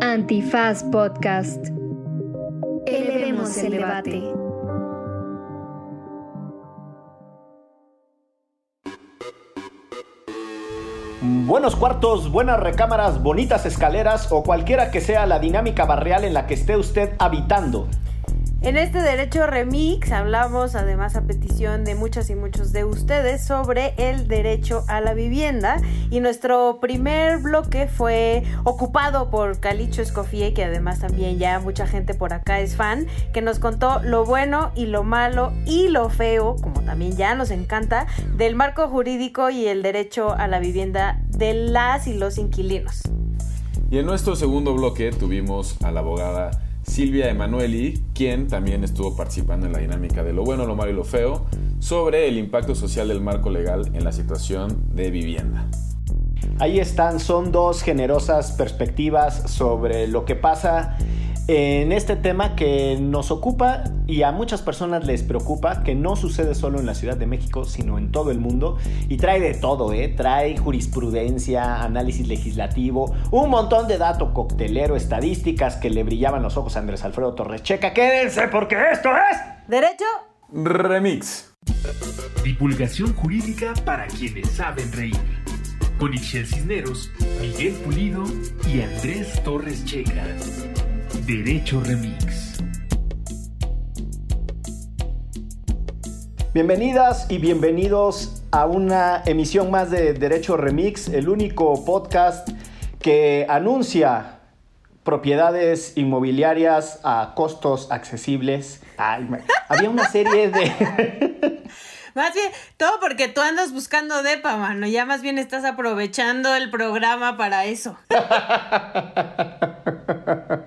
Antifaz Podcast. Elevemos el debate. Buenos cuartos, buenas recámaras, bonitas escaleras o cualquiera que sea la dinámica barrial en la que esté usted habitando. En este Derecho Remix hablamos, además a petición de muchas y muchos de ustedes, sobre el derecho a la vivienda. Y nuestro primer bloque fue ocupado por Calicho Escofie, que además también ya mucha gente por acá es fan, que nos contó lo bueno y lo malo y lo feo, como también ya nos encanta, del marco jurídico y el derecho a la vivienda de las y los inquilinos. Y en nuestro segundo bloque tuvimos a la abogada Silvia Emanueli, quien también estuvo participando en la dinámica de lo bueno, lo malo y lo feo, sobre el impacto social del marco legal en la situación de vivienda. Ahí están, son dos generosas perspectivas sobre lo que pasa en este tema que nos ocupa y a muchas personas les preocupa, que no sucede solo en la Ciudad de México, sino en todo el mundo. Y trae de todo, ¿eh? Trae jurisprudencia, análisis legislativo, un montón de dato coctelero, estadísticas que le brillaban los ojos a Andrés Alfredo Torres Checa. Quédense porque esto es... Derecho Remix. Divulgación jurídica para quienes saben reír. Con Ixel Cisneros, Miguel Pulido y Andrés Torres Checa. Derecho Remix. Bienvenidas y bienvenidos a una emisión más de Derecho Remix, el único podcast que anuncia propiedades inmobiliarias a costos accesibles. Ay, había una serie de... Más bien, todo porque tú andas buscando depa, mano. Ya más bien estás aprovechando el programa para eso.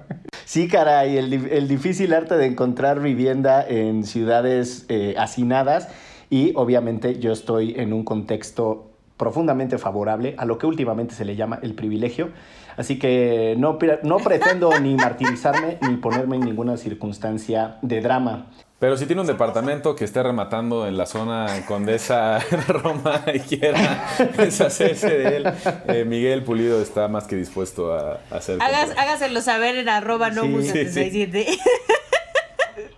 Sí, caray, el, el, difícil arte de encontrar vivienda en ciudades eh, hacinadas y obviamente yo estoy en un contexto profundamente favorable a lo que últimamente se le llama el privilegio. Así que no, no pretendo ni martirizarme ni ponerme en ninguna circunstancia de drama. Pero si tiene un departamento que esté rematando en la zona Condesa Roma y quiera deshacerse de él, eh, Miguel Pulido está más que dispuesto a, a hacer. Hagas, hágaselo saber en arroba no sí, 77. Sí, sí.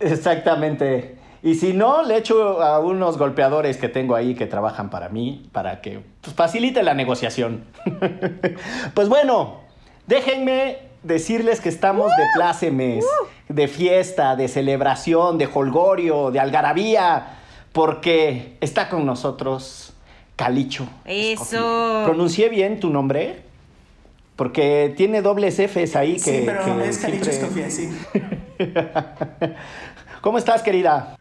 Exactamente. Y si no, le echo a unos golpeadores que tengo ahí que trabajan para mí, para que pues, facilite la negociación. pues bueno, déjenme decirles que estamos de plácemes, de fiesta, de celebración, de holgorio, de algarabía, porque está con nosotros Calicho. Eso. ¿Pronuncié bien tu nombre? Porque tiene dobles Fs ahí que. Sí, pero que es Calicho Escofía, sí. ¿Cómo estás, querida?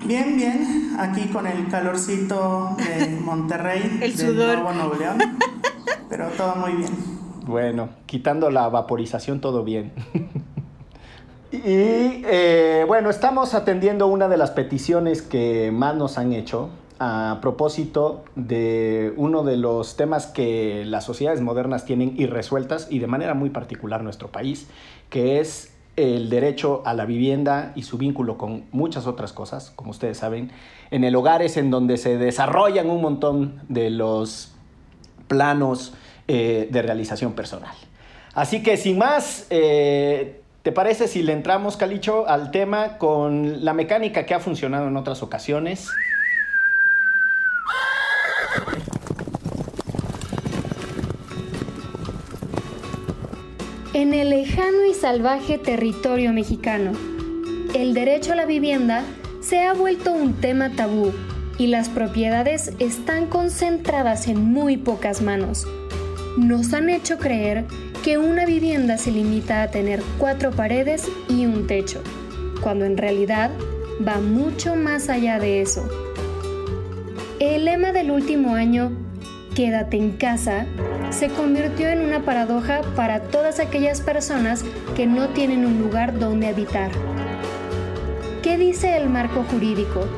Bien, bien. Aquí con el calorcito de Monterrey. el sudor. Nuevo Nuevo León. Pero todo muy bien. Bueno, quitando la vaporización, todo bien. y eh, bueno, estamos atendiendo una de las peticiones que más nos han hecho a propósito de uno de los temas que las sociedades modernas tienen irresueltas y de manera muy particular nuestro país, que es el derecho a la vivienda y su vínculo con muchas otras cosas, como ustedes saben. En el hogar es en donde se desarrollan un montón de los planos eh, de realización personal. Así que sin más, eh, ¿te parece si le entramos, Calicho, al tema con la mecánica que ha funcionado en otras ocasiones? En el lejano y salvaje territorio mexicano, el derecho a la vivienda se ha vuelto un tema tabú y las propiedades están concentradas en muy pocas manos. Nos han hecho creer que una vivienda se limita a tener cuatro paredes y un techo, cuando en realidad va mucho más allá de eso. El lema del último año, Quédate en casa, se convirtió en una paradoja para todas aquellas personas que no tienen un lugar donde habitar. ¿Qué dice el marco jurídico?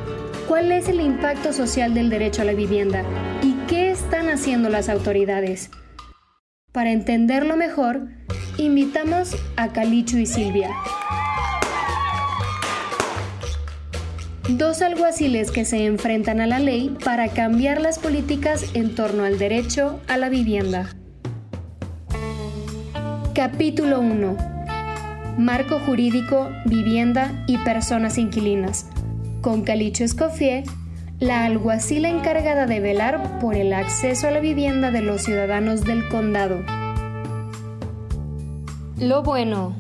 ¿Cuál es el impacto social del derecho a la vivienda? ¿Y qué están haciendo las autoridades? Para entenderlo mejor, invitamos a Calicho y Silvia. Dos alguaciles que se enfrentan a la ley para cambiar las políticas en torno al derecho a la vivienda. Capítulo 1. Marco jurídico, vivienda y personas inquilinas. Con Calicho Escoffier, la alguacila encargada de velar por el acceso a la vivienda de los ciudadanos del condado. Lo bueno.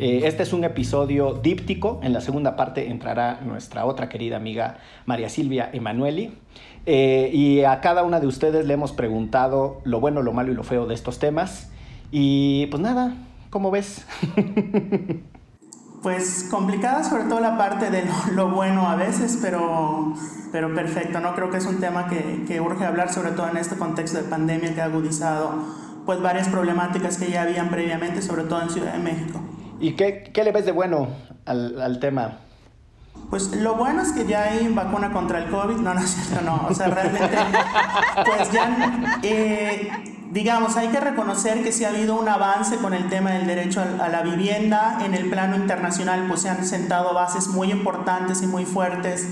Eh, este es un episodio díptico. En la segunda parte entrará nuestra otra querida amiga María Silvia Emanueli. Eh, y a cada una de ustedes le hemos preguntado lo bueno, lo malo y lo feo de estos temas. Y pues nada, ¿cómo ves? Pues complicada sobre todo la parte de lo, bueno a veces, pero, pero perfecto, ¿no? Creo que es un tema que, que, urge hablar, sobre todo en este contexto de pandemia que ha agudizado pues varias problemáticas que ya habían previamente, sobre todo en Ciudad de México. ¿Y qué, qué le ves de bueno al, al, tema? Pues lo bueno es que ya hay vacuna contra el COVID, no, no es cierto, no, o sea, realmente, pues ya... Eh, digamos, hay que reconocer que sí ha habido un avance con el tema del derecho a la vivienda. En el plano internacional, pues se han sentado bases muy importantes y muy fuertes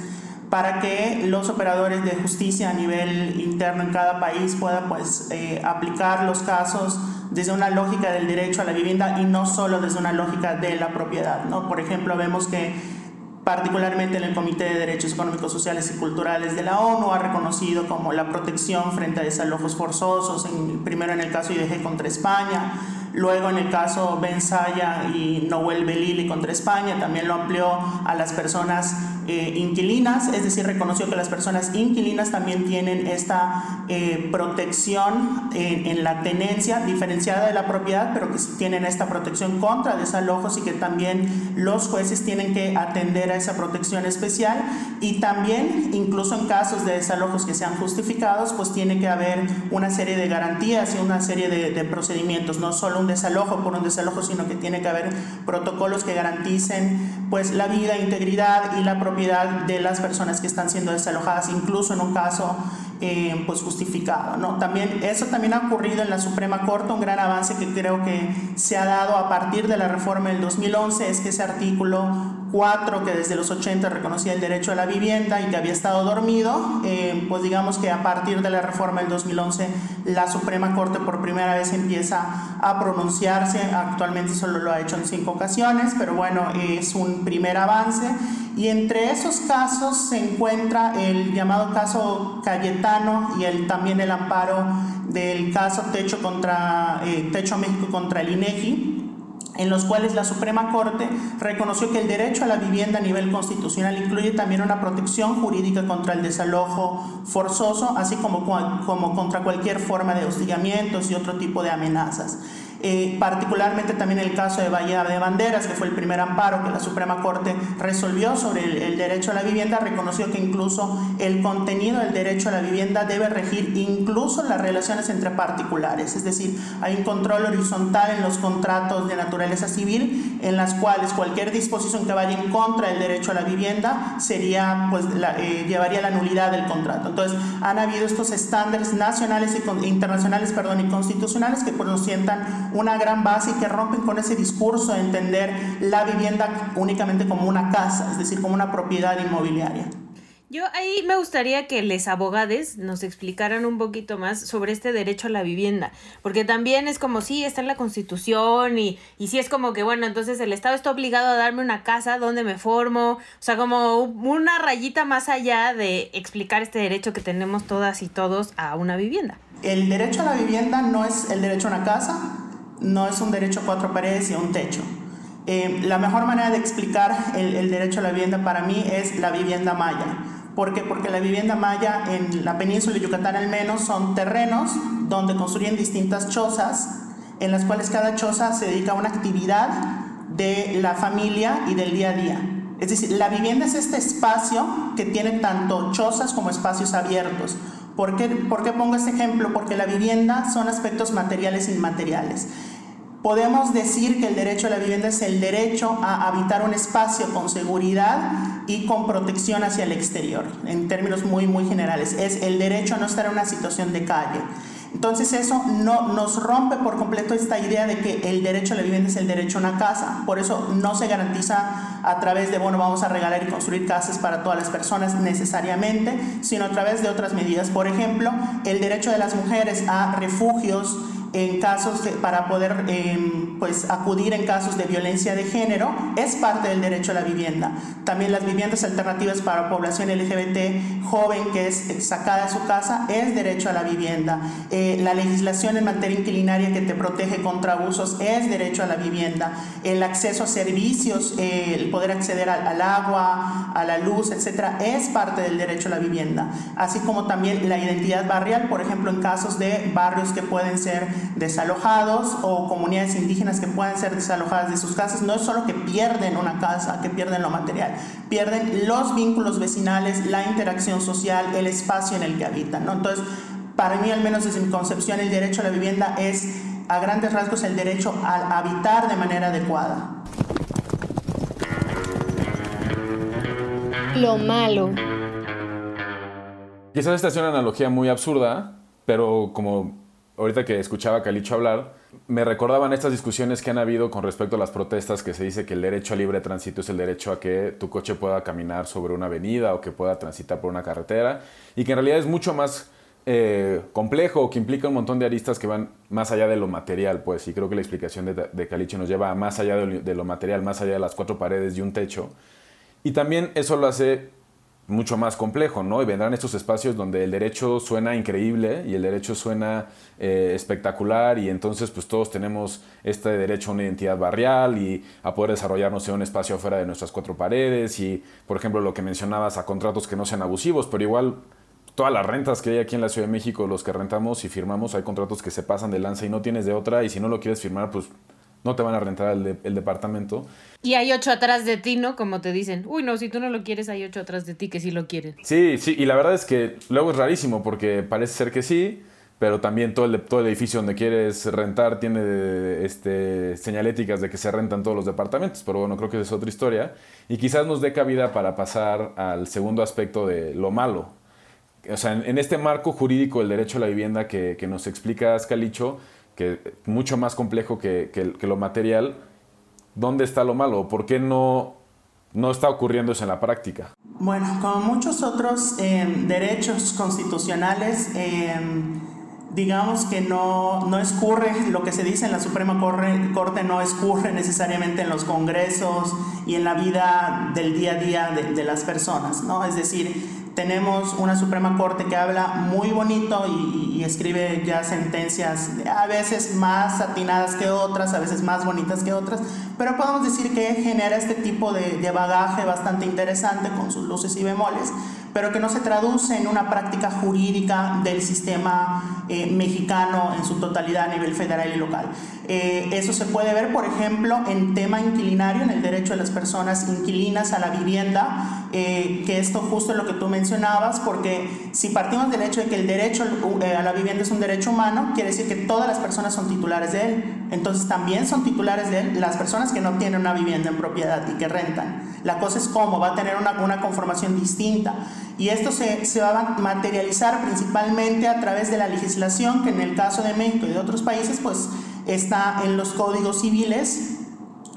para que los operadores de justicia a nivel interno en cada país puedan pues, eh, aplicar los casos desde una lógica del derecho a la vivienda y no solo desde una lógica de la propiedad. ¿no? Por ejemplo, vemos que particularmente en el Comité de Derechos Económicos, Sociales y Culturales de la ONU, ha reconocido como la protección frente a desalojos forzosos, en, primero en el caso IDG contra España, luego en el caso Ben Saya y Noel Belili contra España, también lo amplió a las personas eh, inquilinas, es decir, reconoció que las personas inquilinas también tienen esta eh, protección en, la tenencia diferenciada de la propiedad, pero que tienen esta protección contra desalojos y que también los jueces tienen que atender a esa protección especial. Y también incluso en casos de desalojos que sean justificados, pues tiene que haber una serie de garantías y una serie de, procedimientos, no solo un desalojo por un desalojo, sino que tiene que haber protocolos que garanticen pues la vida, integridad y la propiedad de las personas que están siendo desalojadas, incluso en un caso eh, pues justificado. ¿no? También, eso también ha ocurrido en la Suprema Corte, un gran avance que creo que se ha dado a partir de la reforma del 2011 es que ese artículo 4 que desde los 80 reconocía el derecho a la vivienda y que había estado dormido, eh, pues digamos que a partir de la reforma del 2011 la Suprema Corte por primera vez empieza a pronunciarse, actualmente solo lo ha hecho en cinco ocasiones, pero bueno, es un primer avance. Y entre esos casos se encuentra el llamado caso Cayetano y también el amparo del caso Techo, contra, eh, Techo México contra el INEGI en los cuales la Suprema Corte reconoció que el derecho a la vivienda a nivel constitucional incluye también una protección jurídica contra el desalojo forzoso, así como, contra cualquier forma de hostigamientos y otro tipo de amenazas. Particularmente también el caso de Bahía de Banderas, que fue el primer amparo que la Suprema Corte resolvió sobre el, derecho a la vivienda, reconoció que incluso el contenido del derecho a la vivienda debe regir incluso las relaciones entre particulares, es decir, hay un control horizontal en los contratos de naturaleza civil en las cuales cualquier disposición que vaya en contra del derecho a la vivienda sería, pues, la, eh, llevaría la nulidad del contrato. Entonces, han habido estos estándares nacionales y internacionales, perdón, y constitucionales que pues, nos sientan una gran base y que rompen con ese discurso de entender la vivienda únicamente como una casa, es decir, como una propiedad inmobiliaria. Yo ahí me gustaría que les abogades nos explicaran un poquito más sobre este derecho a la vivienda, porque también es como si sí, está en la constitución y, y sí es como que, bueno, entonces el Estado está obligado a darme una casa donde me formo, o sea, como una rayita más allá de explicar este derecho que tenemos todas y todos a una vivienda. El derecho a la vivienda no es el derecho a una casa, no es un derecho a cuatro paredes y a un techo. Eh, la mejor manera de explicar el, el, derecho a la vivienda para mí es la vivienda maya. ¿Por qué? Porque la vivienda maya en la península de Yucatán al menos son terrenos donde construyen distintas chozas, en las cuales cada choza se dedica a una actividad de la familia y del día a día. Es decir, la vivienda es este espacio que tiene tanto chozas como espacios abiertos. ¿Por qué, ¿Por qué pongo este ejemplo? Porque la vivienda son aspectos materiales e inmateriales. Podemos decir que el derecho a la vivienda es el derecho a habitar un espacio con seguridad y con protección hacia el exterior, en términos muy, muy generales. Es el derecho a no estar en una situación de calle. Entonces eso no, nos rompe por completo esta idea de que el derecho a la vivienda es el derecho a una casa. Por eso no se garantiza a través de, bueno, vamos a regalar y construir casas para todas las personas necesariamente, sino a través de otras medidas. Por ejemplo, el derecho de las mujeres a refugios, en casos para poder em, pues acudir en casos de violencia de género es parte del derecho a la vivienda. También las viviendas alternativas para población LGBT joven que es sacada de su casa es derecho a la vivienda. Eh, la legislación en materia inquilinaria que te protege contra abusos es derecho a la vivienda. El acceso a servicios, eh, el poder acceder al, al, agua, a la luz, etcétera, es parte del derecho a la vivienda. Así como también la identidad barrial, por ejemplo, en casos de barrios que pueden ser desalojados o comunidades indígenas que pueden ser desalojadas de sus casas, no es solo que pierden una casa, que pierden lo material, pierden los vínculos vecinales, la interacción social, el espacio en el que habitan. ¿no? Entonces, para mí, al menos desde mi concepción, el derecho a la vivienda es, a grandes rasgos, el derecho a habitar de manera adecuada. Lo malo. Quizás esta es una analogía muy absurda, pero como ahorita que escuchaba a Calicho hablar, me recordaban estas discusiones que han habido con respecto a las protestas que se dice que el derecho a libre tránsito es el derecho a que tu coche pueda caminar sobre una avenida o que pueda transitar por una carretera y que en realidad es mucho más eh, complejo, que implica un montón de aristas que van más allá de lo material, pues, y creo que la explicación de, de Calicho nos lleva a más allá de, de lo material, más allá de las cuatro paredes y un techo. Y también eso lo hace mucho más complejo, ¿no? Y vendrán estos espacios donde el derecho suena increíble y el derecho suena eh, espectacular y entonces pues todos tenemos este derecho a una identidad barrial y a poder desarrollarnos en un espacio afuera de nuestras cuatro paredes y, por ejemplo, lo que mencionabas, a contratos que no sean abusivos, pero igual todas las rentas que hay aquí en la Ciudad de México, los que rentamos y firmamos, hay contratos que se pasan de lanza y no tienes de otra y si no lo quieres firmar, pues no te van a rentar el, el, departamento. Y hay ocho atrás de ti, ¿no? Como te dicen, uy, no, si tú no lo quieres, hay ocho atrás de ti que sí lo quieren. Sí, sí, y la verdad es que luego es rarísimo porque parece ser que sí, pero también todo el, todo el edificio donde quieres rentar tiene este, señaléticas de que se rentan todos los departamentos, pero bueno, creo que es otra historia. Y quizás nos dé cabida para pasar al segundo aspecto de lo malo. O sea, en, en este marco jurídico del derecho a la vivienda que, que nos explica Scalicho, que mucho más complejo que, que, que, lo material, ¿dónde está lo malo? ¿Por qué no, no está ocurriendo eso en la práctica? Bueno, como muchos otros eh, derechos constitucionales, eh, digamos que no, no escurre, lo que se dice en la Suprema Corte no escurre necesariamente en los congresos y en la vida del día a día de, de las personas, ¿no? Es decir, tenemos una Suprema Corte que habla muy bonito y, y, escribe ya sentencias a veces más atinadas que otras, a veces más bonitas que otras, pero podemos decir que genera este tipo de, de bagaje bastante interesante con sus luces y bemoles, pero que no se traduce en una práctica jurídica del sistema eh, mexicano en su totalidad a nivel federal y local. Eh, eso se puede ver, por ejemplo, en tema inquilinario, en el derecho de las personas inquilinas a la vivienda, eh, que esto justo es lo que tú mencionabas, porque si partimos del hecho de que el derecho a la vivienda es un derecho humano, quiere decir que todas las personas son titulares de él. Entonces también son titulares de él las personas que no tienen una vivienda en propiedad y que rentan. La cosa es cómo, va a tener una, conformación distinta. Y esto se, se, va a materializar principalmente a través de la legislación, que en el caso de México y de otros países, pues está en los códigos civiles,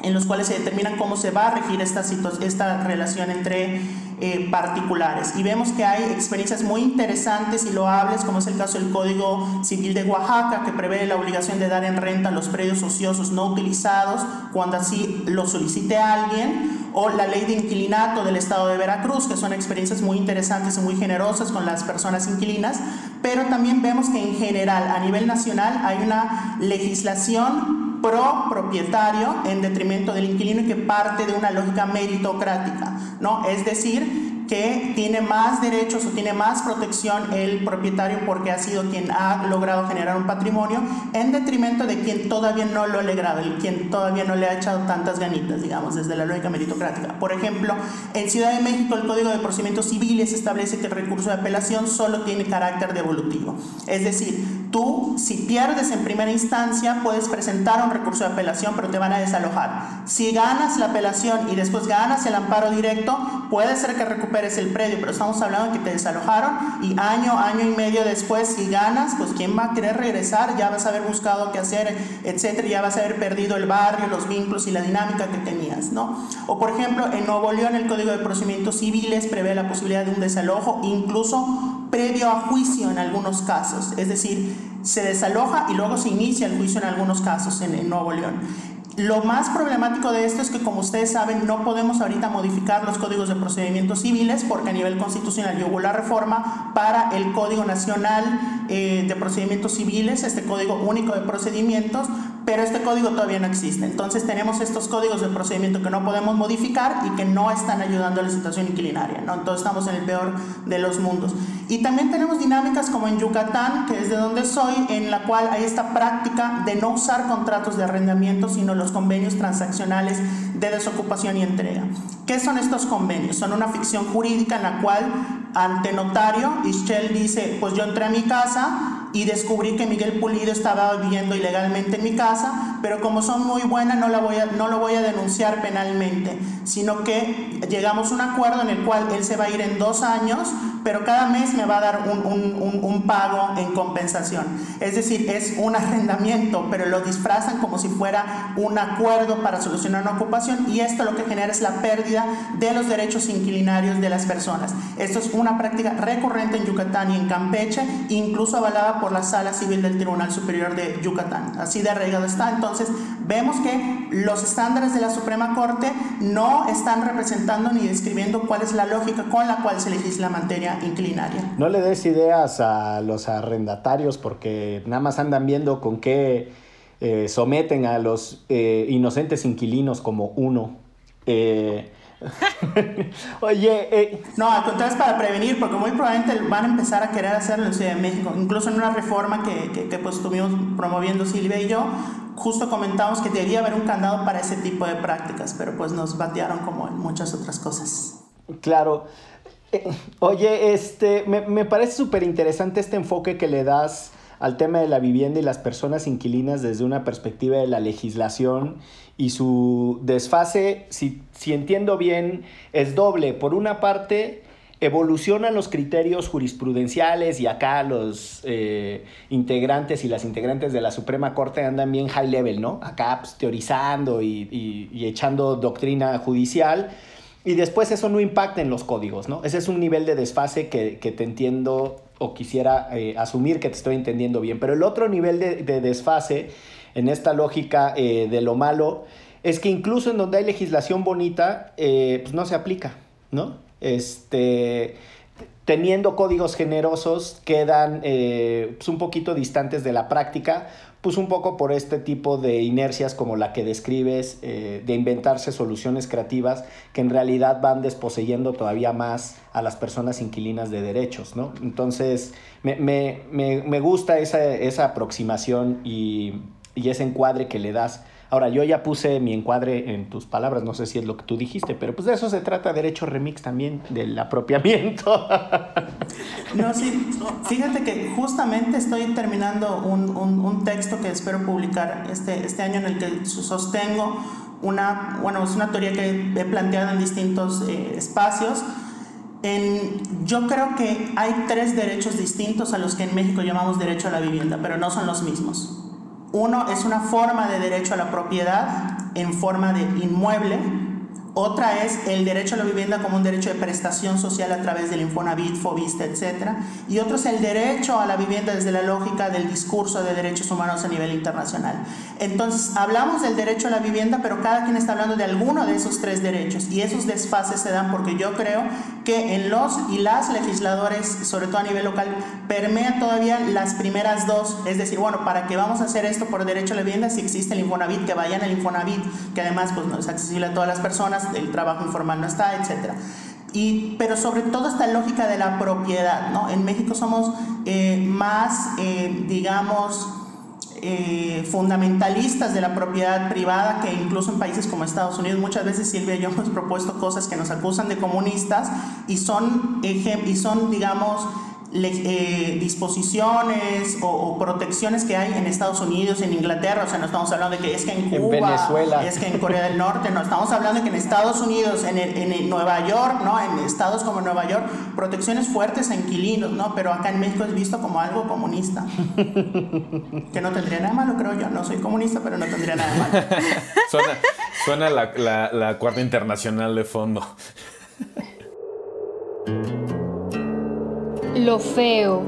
en los cuales se determina cómo se va a regir esta, esta relación entre eh, particulares. Y vemos que hay experiencias muy interesantes y loables, como es el caso del Código Civil de Oaxaca, que prevé la obligación de dar en renta los predios ociosos no utilizados cuando así lo solicite alguien, o la ley de inquilinato del Estado de Veracruz, que son experiencias muy interesantes y muy generosas con las personas inquilinas, pero también vemos que en general, a nivel nacional, hay una legislación pro propietario en detrimento del inquilino y que parte de una lógica meritocrática, ¿no? Es decir, que tiene más derechos o tiene más protección el propietario porque ha sido quien ha logrado generar un patrimonio en detrimento de quien todavía no lo ha logrado, quien todavía no le ha echado tantas ganitas, digamos, desde la lógica meritocrática. Por ejemplo, en Ciudad de México el Código de Procedimientos Civiles establece que el recurso de apelación solo tiene carácter devolutivo. Es decir, Tú, si pierdes en primera instancia, puedes presentar un recurso de apelación, pero te van a desalojar. Si ganas la apelación y después ganas el amparo directo, puede ser que recuperes el predio, pero estamos hablando de que te desalojaron y año, año y medio después, si ganas, pues quién va a querer regresar, ya vas a haber buscado qué hacer, etcétera, ya vas a haber perdido el barrio, los vínculos y la dinámica que tenías, ¿no? O por ejemplo, en Nuevo León el Código de Procedimientos Civiles prevé la posibilidad de un desalojo, incluso previo a juicio en algunos casos, es decir, se desaloja y luego se inicia el juicio en algunos casos en, Nuevo León. Lo más problemático de esto es que, como ustedes saben, no podemos ahorita modificar los códigos de procedimientos civiles porque a nivel constitucional hubo la reforma para el Código Nacional eh, de Procedimientos Civiles, este Código Único de Procedimientos, pero este código todavía no existe. Entonces tenemos estos códigos de procedimiento que no podemos modificar y que no están ayudando a la situación inquilinaria. ¿no? Entonces estamos en el peor de los mundos. Y también tenemos dinámicas como en Yucatán, que es de donde soy, en la cual hay esta práctica de no usar contratos de arrendamiento, sino los convenios transaccionales de desocupación y entrega. ¿Qué son estos convenios? Son una ficción jurídica en la cual ante notario, Ischel dice, pues yo entré a mi casa, y descubrí que Miguel Pulido estaba viviendo ilegalmente en mi casa, pero como son muy buenas no, la voy a, no lo voy a denunciar penalmente, sino que llegamos a un acuerdo en el cual él se va a ir en dos años, pero cada mes me va a dar un, un, un, pago en compensación. Es decir, es un arrendamiento, pero lo disfrazan como si fuera un acuerdo para solucionar una ocupación y esto lo que genera es la pérdida de los derechos inquilinarios de las personas. Esto es una práctica recurrente en Yucatán y en Campeche, incluso avalada por la Sala Civil del Tribunal Superior de Yucatán. Así de arraigado está. Entonces, vemos que los estándares de la Suprema Corte no están representando ni describiendo cuál es la lógica con la cual se legisla materia inclinaria. No le des ideas a los arrendatarios porque nada más andan viendo con qué eh, someten a los eh, inocentes inquilinos como uno. Eh, Oye, eh, no, al contrario es para prevenir, porque muy probablemente van a empezar a querer hacerlo en Ciudad de México. Incluso en una reforma que, que, que pues estuvimos promoviendo Silvia y yo, justo comentamos que debería haber un candado para ese tipo de prácticas, pero pues nos batearon como en muchas otras cosas. Claro. Oye, este, me, me parece súper interesante este enfoque que le das al tema de la vivienda y las personas inquilinas desde una perspectiva de la legislación y su desfase, si, si entiendo bien, es doble. Por una parte, evolucionan los criterios jurisprudenciales y acá los eh, integrantes y las integrantes de la Suprema Corte andan bien high level, ¿no? Acá pues, teorizando y, echando doctrina judicial. Y después eso no impacta en los códigos, ¿no? Ese es un nivel de desfase que, te entiendo o quisiera eh, asumir que te estoy entendiendo bien. Pero el otro nivel de, de desfase en esta lógica eh, de lo malo, es que incluso en donde hay legislación bonita, eh, pues no se aplica, ¿no? Este, teniendo códigos generosos, quedan eh, pues un poquito distantes de la práctica, pues un poco por este tipo de inercias como la que describes, de inventarse soluciones creativas que en realidad van desposeyendo todavía más a las personas inquilinas de derechos, ¿no? Entonces, me, me, me, me gusta esa, esa aproximación y y ese encuadre que le das. Ahora, yo ya puse mi encuadre en tus palabras, no sé si es lo que tú dijiste, pero pues de eso se trata Derecho Remix también, del apropiamiento. No, sí, fíjate que justamente estoy terminando un, un, texto que espero publicar este, este año en el que sostengo una, bueno, es una teoría que he planteado en distintos eh, espacios. Yo creo que hay tres derechos distintos a los que en México llamamos derecho a la vivienda, pero no son los mismos. Uno es una forma de derecho a la propiedad en forma de inmueble otra es el derecho a la vivienda como un derecho de prestación social a través del Infonavit, Fobista, etc. Y otro es el derecho a la vivienda desde la lógica del discurso de derechos humanos a nivel internacional. Entonces, hablamos del derecho a la vivienda, pero cada quien está hablando de alguno de esos tres derechos. Y esos desfases se dan porque yo creo que en los y las legisladores, sobre todo a nivel local, permean todavía las primeras dos. Es decir, bueno, ¿para qué vamos a hacer esto por derecho a la vivienda si existe el Infonavit? Que vayan al Infonavit, que además pues, no es accesible a todas las personas el trabajo informal no está, etc. Y, pero sobre todo esta lógica de la propiedad, ¿no? En México somos eh, más, eh, digamos, eh, fundamentalistas de la propiedad privada que incluso en países como Estados Unidos. Muchas veces Silvia y yo hemos propuesto cosas que nos acusan de comunistas y son, y son digamos, eh, disposiciones o, protecciones que hay en Estados Unidos, en Inglaterra, o sea, no estamos hablando de que es que en Cuba, Venezuela. es que en Corea del Norte, no, estamos hablando de que en Estados Unidos, en, en, Nueva York, ¿no? En estados como Nueva York, protecciones fuertes a inquilinos, ¿no? Pero acá en México es visto como algo comunista. que no tendría nada malo, creo yo. No soy comunista, pero no tendría nada malo. suena suena la, la, la cuarta internacional de fondo. Lo feo.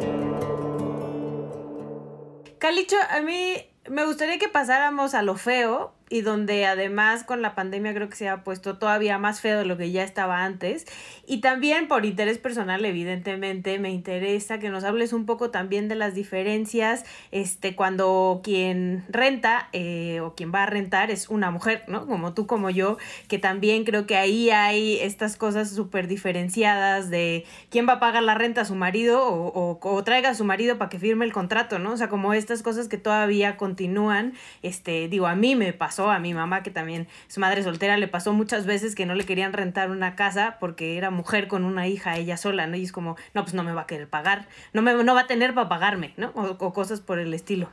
Calicho, a mí me gustaría que pasáramos a lo feo, y donde además con la pandemia creo que se ha puesto todavía más feo de lo que ya estaba antes. Y también por interés personal, evidentemente, me interesa que nos hables un poco también de las diferencias este, cuando quien renta eh, o quien va a rentar es una mujer, ¿no? Como tú, como yo, que también creo que ahí hay estas cosas súper diferenciadas de quién va a pagar la renta a su marido o, o, traiga a su marido para que firme el contrato, ¿no? O sea, como estas cosas que todavía continúan, este, digo, a mí me pasó a mi mamá, que también su madre soltera, le pasó muchas veces que no le querían rentar una casa porque era mujer con una hija ella sola, ¿no? Y es como, no, pues no me va a querer pagar, no, me, no va a tener para pagarme, ¿no? O, cosas por el estilo.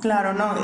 Claro, no,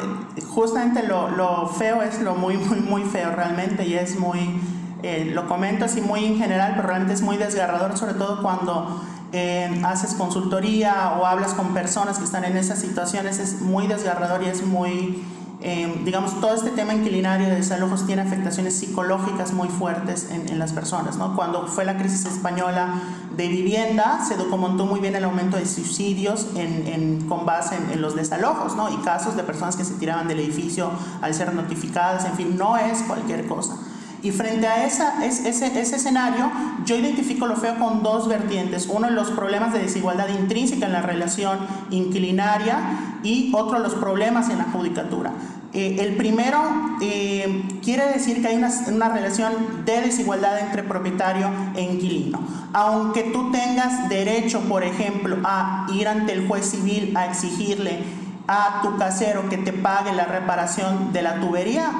justamente lo, lo, feo es lo muy, muy, muy feo realmente y es muy, eh, lo comento así muy en general, pero realmente es muy desgarrador, sobre todo cuando eh, haces consultoría o hablas con personas que están en esas situaciones, es muy desgarrador y es muy Em, digamos, todo este tema inquilinario de desalojos tiene afectaciones psicológicas muy fuertes en, las personas. ¿no? Cuando fue la crisis española de vivienda, se documentó muy bien el aumento de suicidios en, en, con base en, los desalojos ¿no? y casos de personas que se tiraban del edificio al ser notificadas, en fin, no es cualquier cosa. Y frente a esa, ese, ese escenario, yo identifico lo feo con dos vertientes. Uno, los problemas de desigualdad intrínseca en la relación inquilinaria y otro, los problemas en la judicatura. Eh, el primero eh, quiere decir que hay una, una, relación de desigualdad entre propietario e inquilino. Aunque tú tengas derecho, por ejemplo, a ir ante el juez civil a exigirle a tu casero que te pague la reparación de la tubería,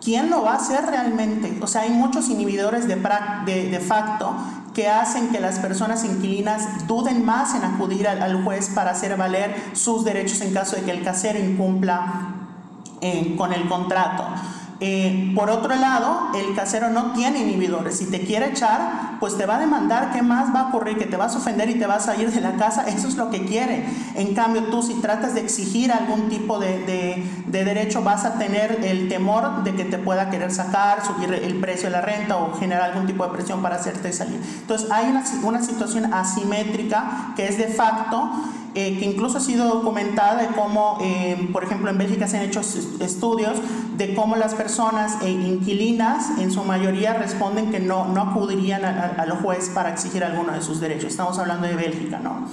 ¿quién lo va a hacer realmente? O sea, hay muchos inhibidores de, de, facto que hacen que las personas inquilinas duden más en acudir al, juez para hacer valer sus derechos en caso de que el casero incumpla eh, con el contrato. Eh, por otro lado, el casero no tiene inhibidores. Si te quiere echar, pues te va a demandar. ¿Qué más va a ocurrir? Que te vas a ofender y te vas a ir de la casa. Eso es lo que quiere. En cambio, tú si tratas de exigir algún tipo de, derecho, vas a tener el temor de que te pueda querer sacar, subir el precio de la renta o generar algún tipo de presión para hacerte salir. Entonces, hay una, una situación asimétrica que es de facto eh, que incluso ha sido documentada de cómo, eh, por ejemplo, en Bélgica se han hecho estudios de cómo las personas eh, inquilinas en su mayoría responden que no, no acudirían al juez para exigir alguno de sus derechos. Estamos hablando de Bélgica, ¿no?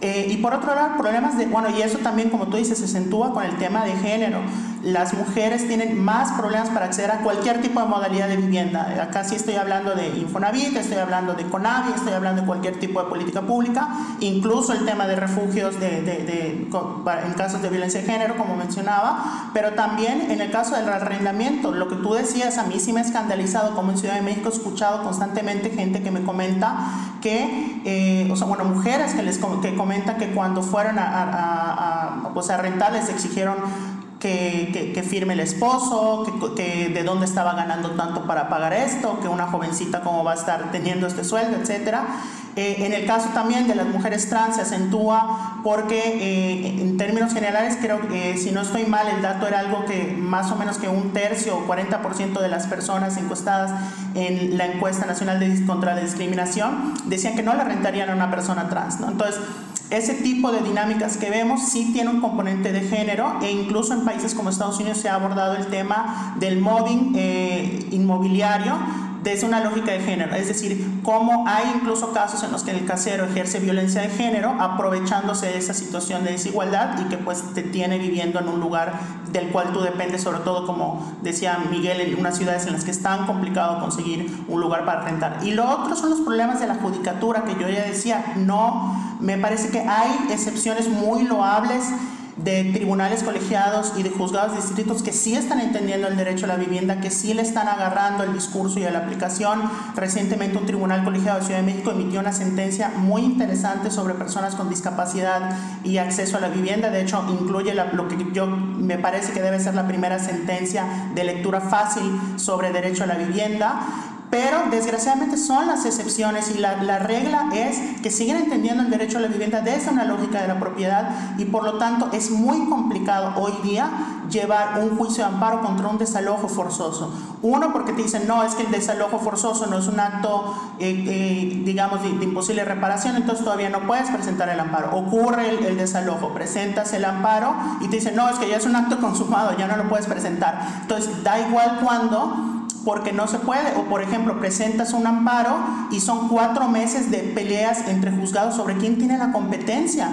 Eh, y por otro lado, problemas de, bueno, y eso también, como tú dices, se acentúa con el tema de género. Las mujeres tienen más problemas para acceder a cualquier tipo de modalidad de vivienda. Acá sí estoy hablando de Infonavit, estoy hablando de Conavi, estoy hablando de cualquier tipo de política pública, incluso el tema de refugios de, en casos de violencia de género, como mencionaba, pero también en el caso del arrendamiento, lo que tú decías, a mí sí me ha escandalizado, como en Ciudad de México he escuchado constantemente gente que me comenta que, eh, o sea, bueno, mujeres que les que comentan que cuando fueron a, a, a, pues a rentar les exigieron que, que, firme el esposo, que, de dónde estaba ganando tanto para pagar esto, que una jovencita cómo va a estar teniendo este sueldo, etcétera. Eh, en el caso también de las mujeres trans se acentúa porque eh, en términos generales creo que si no estoy mal el dato era algo que más o menos que un tercio o 40% de las personas encuestadas en la encuesta nacional de, contra la discriminación decían que no le rentarían a una persona trans. ¿no? Entonces, ese tipo de dinámicas que vemos sí tiene un componente de género e incluso en países como Estados Unidos se ha abordado el tema del mobbing eh, inmobiliario desde una lógica de género, es decir, cómo hay incluso casos en los que el casero ejerce violencia de género aprovechándose de esa situación de desigualdad y que pues te tiene viviendo en un lugar del cual tú dependes, sobre todo como decía Miguel, en unas ciudades en las que es tan complicado conseguir un lugar para rentar. Y lo otro son los problemas de la judicatura que yo ya decía, no, me parece que hay excepciones muy loables de tribunales colegiados y de juzgados distritos que sí están entendiendo el derecho a la vivienda, que sí le están agarrando el discurso y a la aplicación. Recientemente un tribunal colegiado de Ciudad de México emitió una sentencia muy interesante sobre personas con discapacidad y acceso a la vivienda. De hecho, incluye lo que yo me parece que debe ser la primera sentencia de lectura fácil sobre derecho a la vivienda pero desgraciadamente son las excepciones y la, la, regla es que siguen entendiendo el derecho a la vivienda desde una lógica de la propiedad y por lo tanto es muy complicado hoy día llevar un juicio de amparo contra un desalojo forzoso. Uno, porque te dicen, no, es que el desalojo forzoso no es un acto, eh, eh, digamos, de, imposible reparación, entonces todavía no puedes presentar el amparo. Ocurre el, el desalojo, presentas el amparo y te dicen, no, es que ya es un acto consumado, ya no lo puedes presentar. Entonces, da igual cuando porque no se puede. O por ejemplo, presentas un amparo y son cuatro meses de peleas entre juzgados sobre quién tiene la competencia.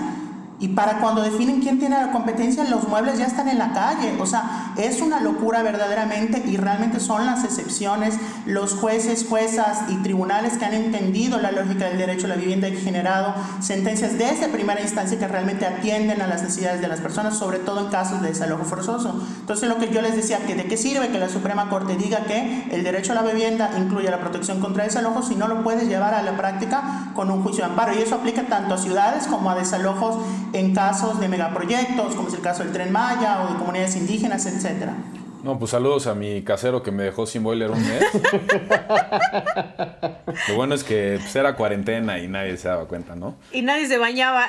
Y para cuando definen quién tiene la competencia, los muebles ya están en la calle. O sea, es una locura verdaderamente y realmente son las excepciones los jueces, juezas y tribunales que han entendido la lógica del derecho a la vivienda y generado sentencias desde primera instancia que realmente atienden a las necesidades de las personas, sobre todo en casos de desalojo forzoso. Entonces, lo que yo les decía, que de qué sirve que la Suprema Corte diga que el derecho a la vivienda incluye la protección contra desalojo si no lo puedes llevar a la práctica con un juicio de amparo. Y eso aplica tanto a ciudades como a desalojos en casos de megaproyectos, como es el caso del Tren Maya o de comunidades indígenas, etcétera. No, pues saludos a mi casero que me dejó sin boiler un mes. Lo bueno es que pues, era cuarentena y nadie se daba cuenta, ¿no? Y nadie se bañaba.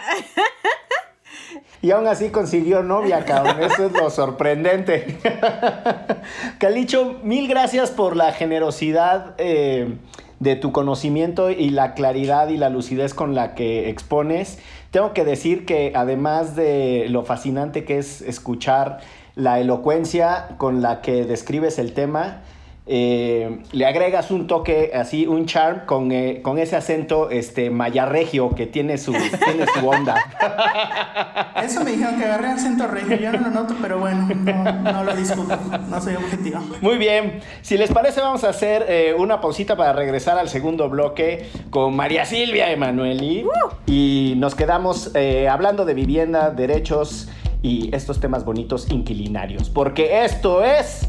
Y aún así consiguió novia, cabrón. Eso es lo sorprendente. Calicho, mil gracias por la generosidad eh, de tu conocimiento y la claridad y la lucidez con la que expones. Tengo que decir que además de lo fascinante que es escuchar la elocuencia con la que describes el tema, eh, le agregas un toque así, un charm con, eh, con ese acento este, mayarregio que tiene su, tiene su onda. Eso me dijeron que agarré acento regio, yo no lo noto, pero bueno, no, no lo discuto, no soy objetivo. Muy bien, si les parece vamos a hacer eh, una pausita para regresar al segundo bloque con María Silvia Emanueli y nos quedamos hablando de vivienda, derechos y estos temas bonitos inquilinarios, porque esto es...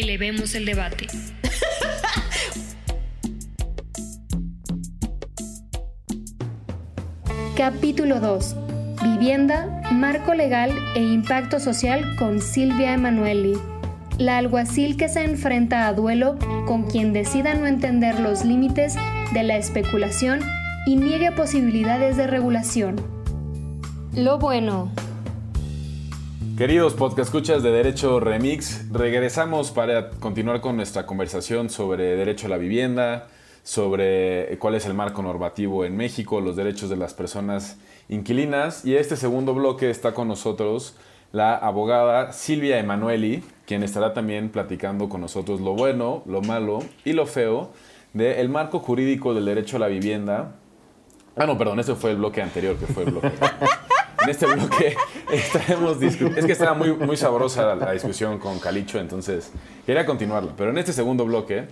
Elevemos el debate. Capítulo 2. Vivienda, marco legal e impacto social con Silvia Emanueli. La alguacil que se enfrenta a duelo con quien decida no entender los límites de la especulación y niegue posibilidades de regulación. Lo bueno. Queridos podcast escuchas de Derecho Remix, regresamos para continuar con nuestra conversación sobre derecho a la vivienda, sobre cuál es el marco normativo en México, los derechos de las personas inquilinas. Y este segundo bloque está con nosotros la abogada Silvia Emanueli, quien estará también platicando con nosotros lo bueno, lo malo y lo feo del marco jurídico del derecho a la vivienda. Ah, no, perdón, ese fue el bloque anterior, que fue el bloque. en este bloque estaremos discutiendo. Es que estaba muy, muy sabrosa la, discusión con Calicho, entonces quería continuarla. Pero en este segundo bloque,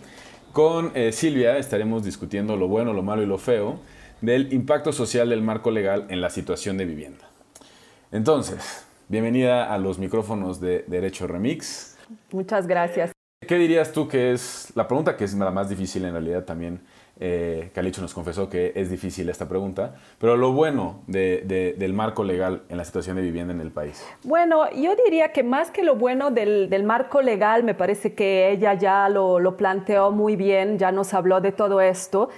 con eh, Silvia estaremos discutiendo lo bueno, lo malo y lo feo del impacto social del marco legal en la situación de vivienda. Entonces, bienvenida a los micrófonos de Derecho Remix. Muchas gracias. ¿Qué dirías tú que es la pregunta que es la más difícil en realidad también? Eh, nos confesó que es difícil esta pregunta, pero lo bueno del marco legal en la situación de vivienda en el país. Bueno, yo diría que más que lo bueno del, marco legal, me parece que ella ya lo, planteó muy bien, ya nos habló de todo esto.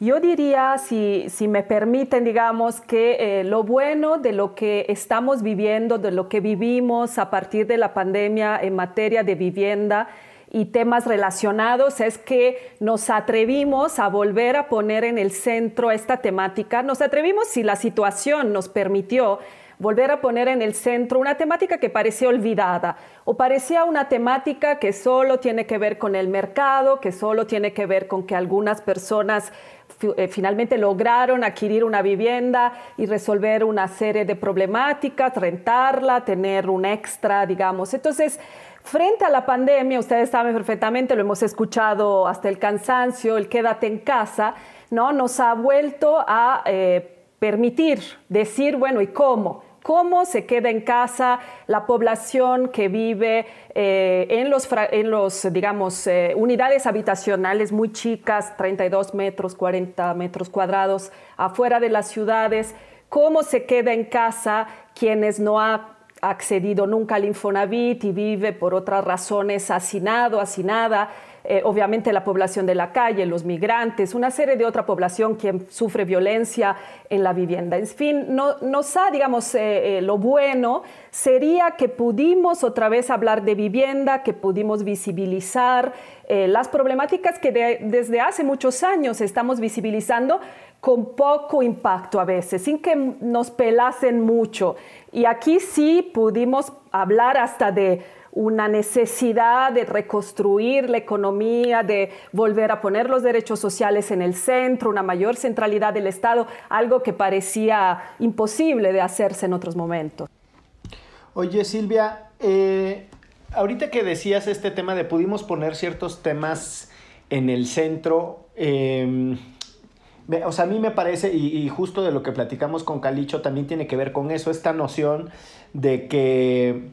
Yo diría, si, si me permiten, digamos, que eh, lo bueno de lo que estamos viviendo, de lo que vivimos a partir de la pandemia en materia de vivienda, y temas relacionados es que nos atrevimos a volver a poner en el centro esta temática. Nos atrevimos si la situación nos permitió volver a poner en el centro una temática que parecía olvidada o parecía una temática que solo tiene que ver con el mercado, que solo tiene que ver con que algunas personas eh, finalmente lograron adquirir una vivienda y resolver una serie de problemáticas, rentarla, tener un extra, digamos. Entonces, frente a la pandemia, ustedes saben perfectamente, lo hemos escuchado hasta el cansancio, el quédate en casa, ¿no? Nos ha vuelto a eh, permitir decir, bueno, ¿y cómo? cómo se queda en casa la población que vive eh, en los, en los digamos, eh, unidades habitacionales muy chicas, 32 metros, 40 metros cuadrados, afuera de las ciudades, cómo se queda en casa quienes no han accedido nunca al Infonavit y vive por otras razones hacinado, hacinada, eh, obviamente la población de la calle, los migrantes, una serie de otra población que sufre violencia en la vivienda. En fin, no, nos ha, digamos, eh, eh, lo bueno sería que pudimos otra vez hablar de vivienda, que pudimos visibilizar las problemáticas que desde hace muchos años estamos visibilizando con poco impacto a veces, sin que nos pelasen mucho. Y aquí sí pudimos hablar hasta de una necesidad de reconstruir la economía, de volver a poner los derechos sociales en el centro, una mayor centralidad del Estado, algo que parecía imposible de hacerse en otros momentos. Oye Silvia, eh, ahorita que decías este tema de pudimos poner ciertos temas en el centro, em, o sea, a mí me parece, y, y, justo de lo que platicamos con Calicho también tiene que ver con eso, esta noción de que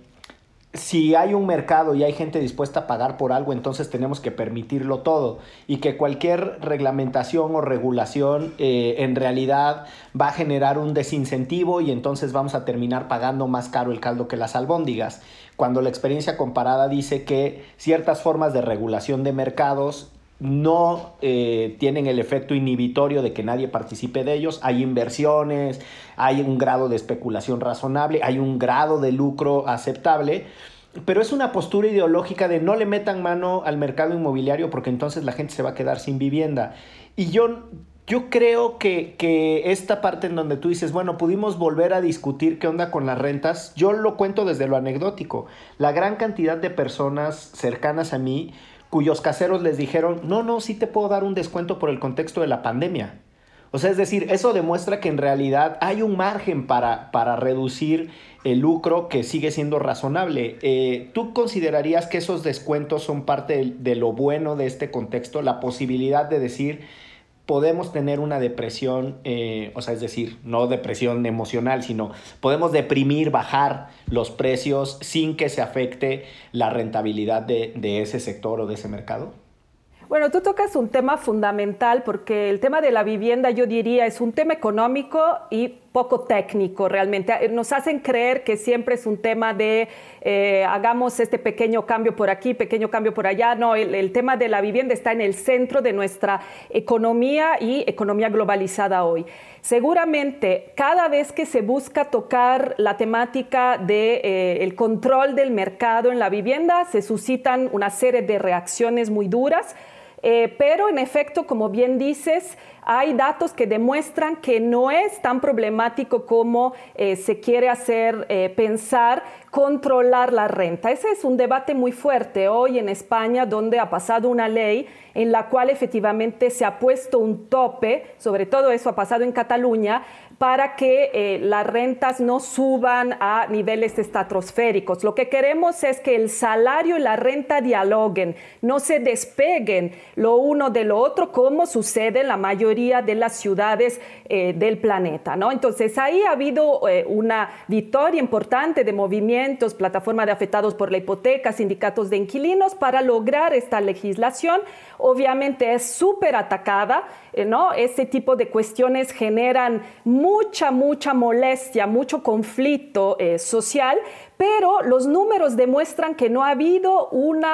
si hay un mercado y hay gente dispuesta a pagar por algo, entonces tenemos que permitirlo todo y que cualquier reglamentación o regulación eh, en realidad va a generar un desincentivo y entonces vamos a terminar pagando más caro el caldo que las albóndigas. Cuando la experiencia comparada dice que ciertas formas de regulación de mercados no eh, tienen el efecto inhibitorio de que nadie participe de ellos. Hay inversiones, hay un grado de especulación razonable, hay un grado de lucro aceptable, pero es una postura ideológica de no le metan mano al mercado inmobiliario porque entonces la gente se va a quedar sin vivienda. Y yo, yo creo que, que esta parte en donde tú dices, bueno, pudimos volver a discutir qué onda con las rentas, yo lo cuento desde lo anecdótico. La gran cantidad de personas cercanas a mí cuyos caseros les dijeron, no, no, sí te puedo dar un descuento por el contexto de la pandemia. O sea, es decir, eso demuestra que en realidad hay un margen para, para reducir el lucro que sigue siendo razonable. Eh, ¿Tú considerarías que esos descuentos son parte de, de, lo bueno de este contexto? La posibilidad de decir, podemos tener una depresión, eh, o sea, es decir, no depresión emocional, sino podemos deprimir, bajar los precios sin que se afecte la rentabilidad de, de ese sector o de ese mercado? Bueno, tú tocas un tema fundamental porque el tema de la vivienda, yo diría, es un tema económico y poco técnico realmente. Eh, nos hacen creer que siempre es un tema de eh, hagamos este pequeño cambio por aquí, pequeño cambio por allá. No, el, el, tema de la vivienda está en el centro de nuestra economía y economía globalizada hoy. Seguramente cada vez que se busca tocar la temática del de, eh, el control del mercado en la vivienda, se suscitan una serie de reacciones muy duras. Eh, pero en efecto, como bien dices, hay datos que demuestran que no es tan problemático como eh, se quiere hacer eh, pensar controlar la renta. Ese es un debate muy fuerte hoy en España, donde ha pasado una ley en la cual efectivamente se ha puesto un tope, sobre todo eso ha pasado en Cataluña, para que eh, las rentas no suban a niveles estratosféricos. Lo que queremos es que el salario y la renta dialoguen, no se despeguen lo uno de lo otro, como sucede en la mayoría de las ciudades eh, del planeta. ¿no? Entonces ahí ha habido eh, una victoria importante de movimientos, plataforma de afectados por la hipoteca, sindicatos de inquilinos para lograr esta legislación. Obviamente es súper atacada, eh, ¿no? Este tipo de cuestiones generan mucha, mucha molestia, mucho conflicto eh, social, pero los números demuestran que no ha habido un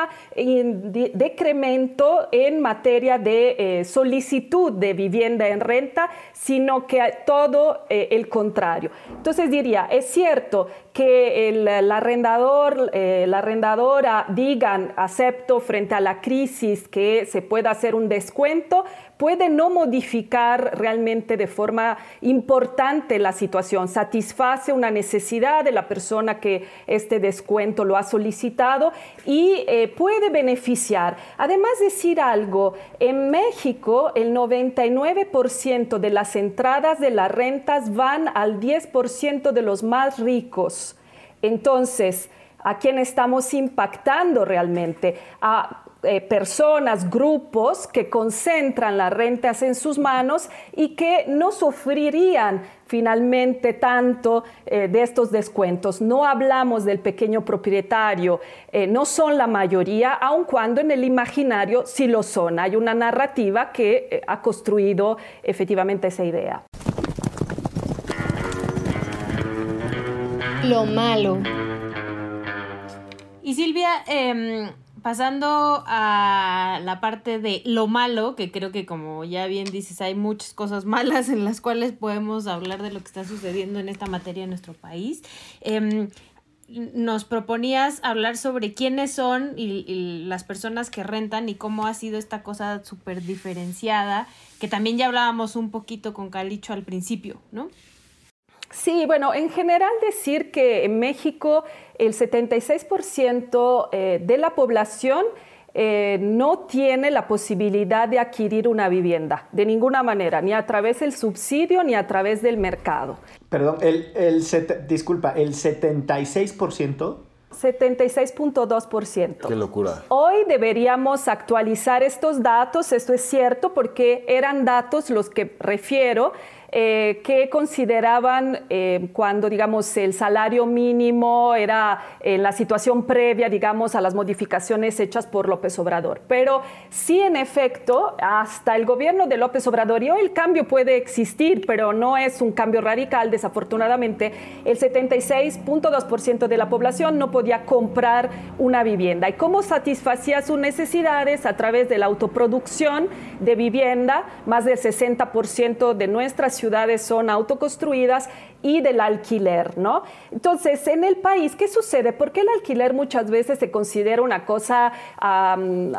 decremento en materia de eh, solicitud de vivienda en renta, sino que todo eh, el contrario. Entonces diría, es cierto que el, arrendador, eh, la arrendadora digan acepto frente a la crisis que se pueda hacer un descuento, puede no modificar realmente de forma importante la situación, satisface una necesidad de la persona que este descuento lo ha solicitado y eh, puede beneficiar. Además, decir algo, en México el 99% de las entradas de las rentas van al 10% de los más ricos. Entonces, ¿a quién estamos impactando realmente? A eh, personas, grupos que concentran las rentas en sus manos y que no sufrirían finalmente tanto eh, de estos descuentos. No hablamos del pequeño propietario, eh, no son la mayoría, aun cuando en el imaginario sí lo son. Hay una narrativa que ha construido efectivamente esa idea. Lo malo. Y Silvia, em, pasando a la parte de lo malo, que creo que como ya bien dices, hay muchas cosas malas en las cuales podemos hablar de lo que está sucediendo en esta materia en nuestro país. Em, nos proponías hablar sobre quiénes son y, las personas que rentan y cómo ha sido esta cosa súper diferenciada, que también ya hablábamos un poquito con Calicho al principio, ¿no? Sí, bueno, en general decir que en México el 76% eh, de la población eh, no tiene la posibilidad de adquirir una vivienda de ninguna manera, ni a través del subsidio ni a través del mercado. Perdón, el, el disculpa, el 76%. 76.2%. Qué locura. Hoy deberíamos actualizar estos datos, esto es cierto, porque eran datos los que refiero eh, que consideraban eh, cuando, digamos, el salario mínimo era eh, la situación previa, digamos, a las modificaciones hechas por López Obrador. Pero sí, en efecto, hasta el gobierno de López Obrador, y hoy el cambio puede existir, pero no es un cambio radical, desafortunadamente, el 76.2% de la población no podía comprar una vivienda. ¿Y cómo satisfacía sus necesidades? A través de la autoproducción de vivienda, más del 60% de nuestras ciudades son autoconstruidas y del alquiler, ¿no? Entonces, en el país, ¿qué sucede? ¿Por qué el alquiler muchas veces se considera una cosa a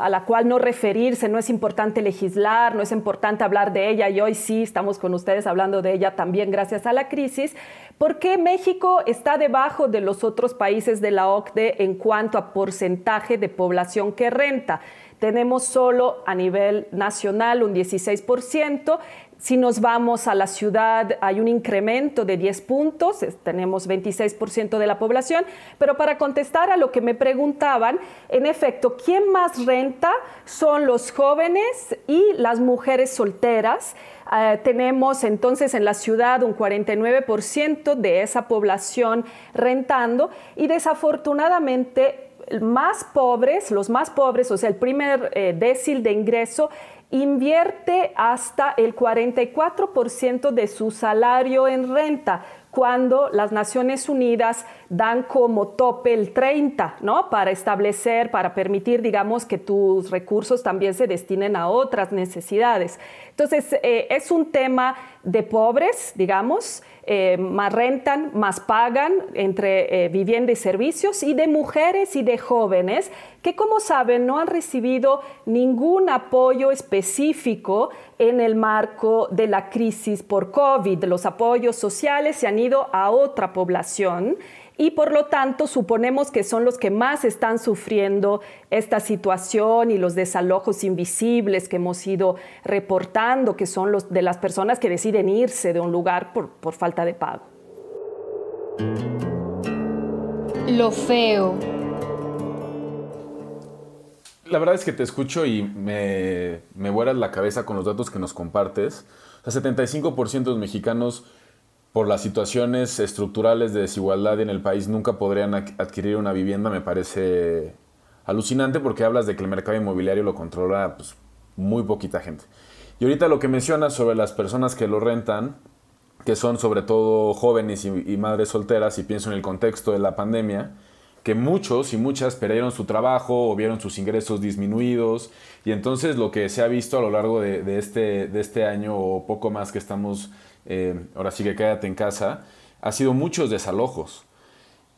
la cual no referirse? No es importante legislar, no es importante hablar de ella y hoy sí estamos con ustedes hablando de ella también gracias a la crisis. ¿Por qué México está debajo de los otros países de la OCDE en cuanto a porcentaje de población que renta? Tenemos solo a nivel nacional un 16%, si nos vamos a la ciudad, hay un incremento de 10 puntos, tenemos 26% de la población, pero para contestar a lo que me preguntaban, en efecto, ¿quién más renta? Son los jóvenes y las mujeres solteras. Eh, tenemos entonces en la ciudad un 49% de esa población rentando y desafortunadamente más pobres, los más pobres, o sea, el primer eh, décil de ingreso invierte hasta el 44% de su salario en renta, cuando las Naciones Unidas dan como tope el 30, ¿no? Para establecer, para permitir, digamos, que tus recursos también se destinen a otras necesidades. Entonces, eh, es un tema de pobres, digamos, eh, más rentan, más pagan entre eh, vivienda y servicios, y de mujeres y de jóvenes que, como saben, no han recibido ningún apoyo específico en el marco de la crisis por COVID. Los apoyos sociales se han ido a otra población y por lo tanto suponemos que son los que más están sufriendo esta situación y los desalojos invisibles que hemos ido reportando, que son los de las personas que deciden irse de un lugar por, por falta de pago. Lo feo. La verdad es que te escucho y me, me vuelas la cabeza con los datos que nos compartes. O sea, 75% de los mexicanos por las situaciones estructurales de desigualdad en el país nunca podrían adquirir una vivienda me parece alucinante porque hablas de que el mercado inmobiliario lo controla pues, muy poquita gente. Y ahorita lo que mencionas sobre las personas que lo rentan, que son sobre todo jóvenes y, madres solteras, y pienso en el contexto de la pandemia, que muchos y muchas perdieron su trabajo o vieron sus ingresos disminuidos, y entonces lo que se ha visto a lo largo de, este, de este año o poco más que estamos eh, ahora sí que quédate en casa, ha sido muchos desalojos.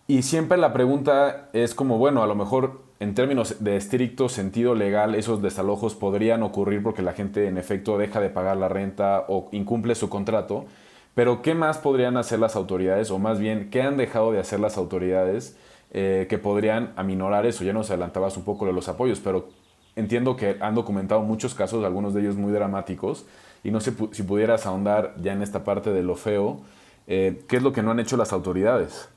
Y siempre la pregunta es como, bueno, a lo mejor en términos de estricto sentido legal, esos desalojos podrían ocurrir porque la gente en efecto deja de pagar la renta o incumple su contrato. Pero ¿qué más podrían hacer las autoridades? O más bien, ¿qué han dejado de hacer las autoridades eh, que podrían aminorar eso? Ya nos adelantabas un poco de los apoyos, pero entiendo que han documentado muchos casos, algunos de ellos muy dramáticos, y no sé si pudieras ahondar ya en esta parte de lo feo, eh, ¿qué es lo que no han hecho las autoridades?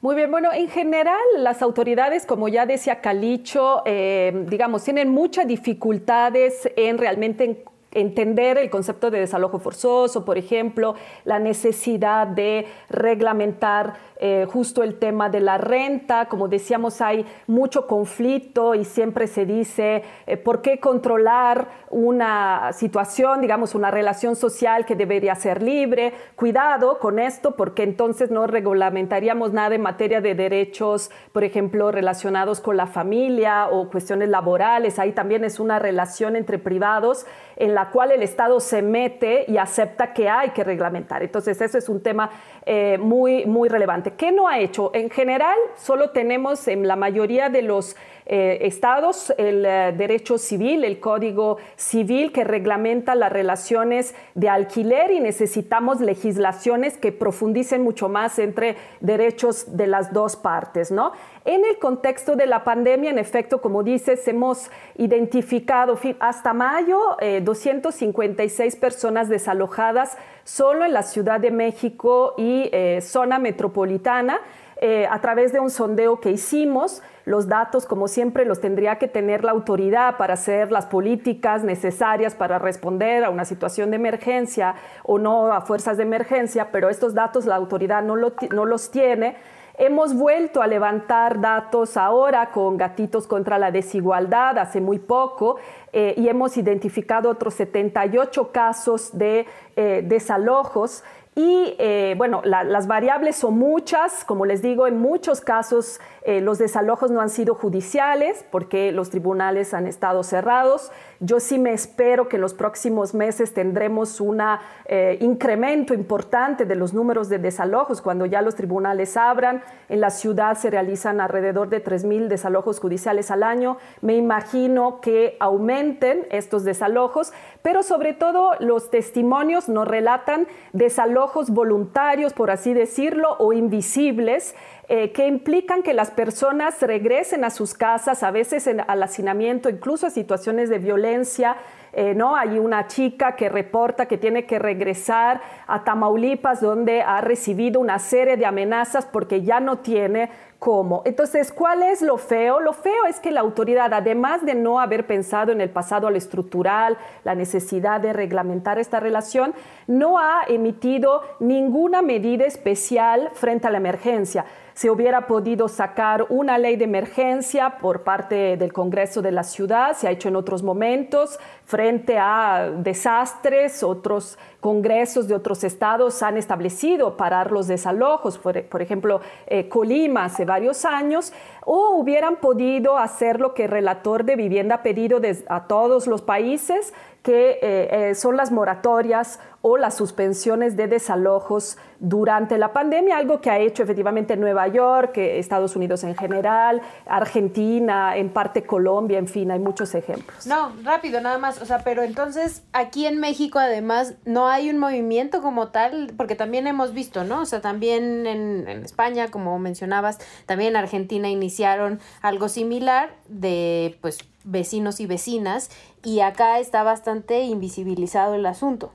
Muy bien, bueno, en general las autoridades, como ya decía Calicho, eh, digamos, tienen muchas dificultades en realmente entender el concepto de desalojo forzoso, por ejemplo, la necesidad de reglamentar eh, justo el tema de la renta. Como decíamos, hay mucho conflicto y siempre se dice, eh, ¿por qué controlar una situación, digamos, una relación social que debería ser libre? Cuidado con esto, porque entonces no regulamentaríamos nada en materia de derechos, por ejemplo, relacionados con la familia o cuestiones laborales. Ahí también es una relación entre privados en la cual el Estado se mete y acepta que hay que reglamentar. Entonces, eso es un tema eh, muy, muy relevante. ¿Qué no ha hecho? En general, solo tenemos en la mayoría de los eh, estados el eh, derecho civil, el código civil que reglamenta las relaciones de alquiler y necesitamos legislaciones que profundicen mucho más entre derechos de las dos partes, ¿no? En el contexto de la pandemia, en efecto, como dices, hemos identificado hasta mayo 256 eh, personas desalojadas solo en la Ciudad de México y zona metropolitana. A través de un sondeo que hicimos, los datos, como siempre, los tendría que tener la autoridad para hacer las políticas necesarias para responder a una situación de emergencia o no a fuerzas de emergencia, pero estos datos la autoridad no, los tiene. Hemos vuelto a levantar datos ahora con gatitos contra la desigualdad hace muy poco eh, y hemos identificado otros 78 casos de eh, desalojos y eh, bueno, las variables son muchas, como les digo, en muchos casos eh, los desalojos no han sido judiciales porque los tribunales han estado cerrados. Yo sí me espero que en los próximos meses tendremos un eh, incremento importante de los números de desalojos cuando ya los tribunales abran. En la ciudad se realizan alrededor de 3.000 desalojos judiciales al año. Me imagino que aumenten estos desalojos, pero sobre todo los testimonios nos relatan desalojos voluntarios, por así decirlo, o invisibles, eh, que implican que las personas regresen a sus casas, a veces al hacinamiento, incluso a situaciones de violencia. Eh, ¿no? Hay una chica que reporta que tiene que regresar a Tamaulipas, donde ha recibido una serie de amenazas porque ya no tiene cómo. Entonces, ¿cuál es lo feo? Lo feo es que la autoridad, además de no haber pensado en el pasado al estructural, la necesidad de reglamentar esta relación, no ha emitido ninguna medida especial frente a la emergencia se hubiera podido sacar una ley de emergencia por parte del Congreso de la ciudad, se ha hecho en otros momentos, frente a desastres, otros congresos de otros estados han establecido parar los desalojos, por, ejemplo, eh, Colima hace varios años, o hubieran podido hacer lo que el relator de vivienda ha pedido a todos los países, que eh, eh, son las moratorias o las suspensiones de desalojos durante la pandemia, algo que ha hecho efectivamente Nueva York, Estados Unidos en general, Argentina, en parte Colombia, en fin, hay muchos ejemplos. No, rápido, nada más, o sea, pero entonces aquí en México además no hay un movimiento como tal, porque también hemos visto, ¿no? O sea, también en, en España, como mencionabas, también en Argentina algo similar de, pues, vecinos y vecinas y acá está bastante invisibilizado el asunto.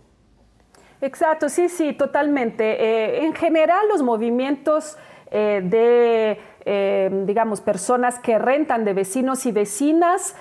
Exacto, sí, sí, totalmente. Eh, en general los movimientos eh, de, eh, digamos, personas que rentan de vecinos y vecinas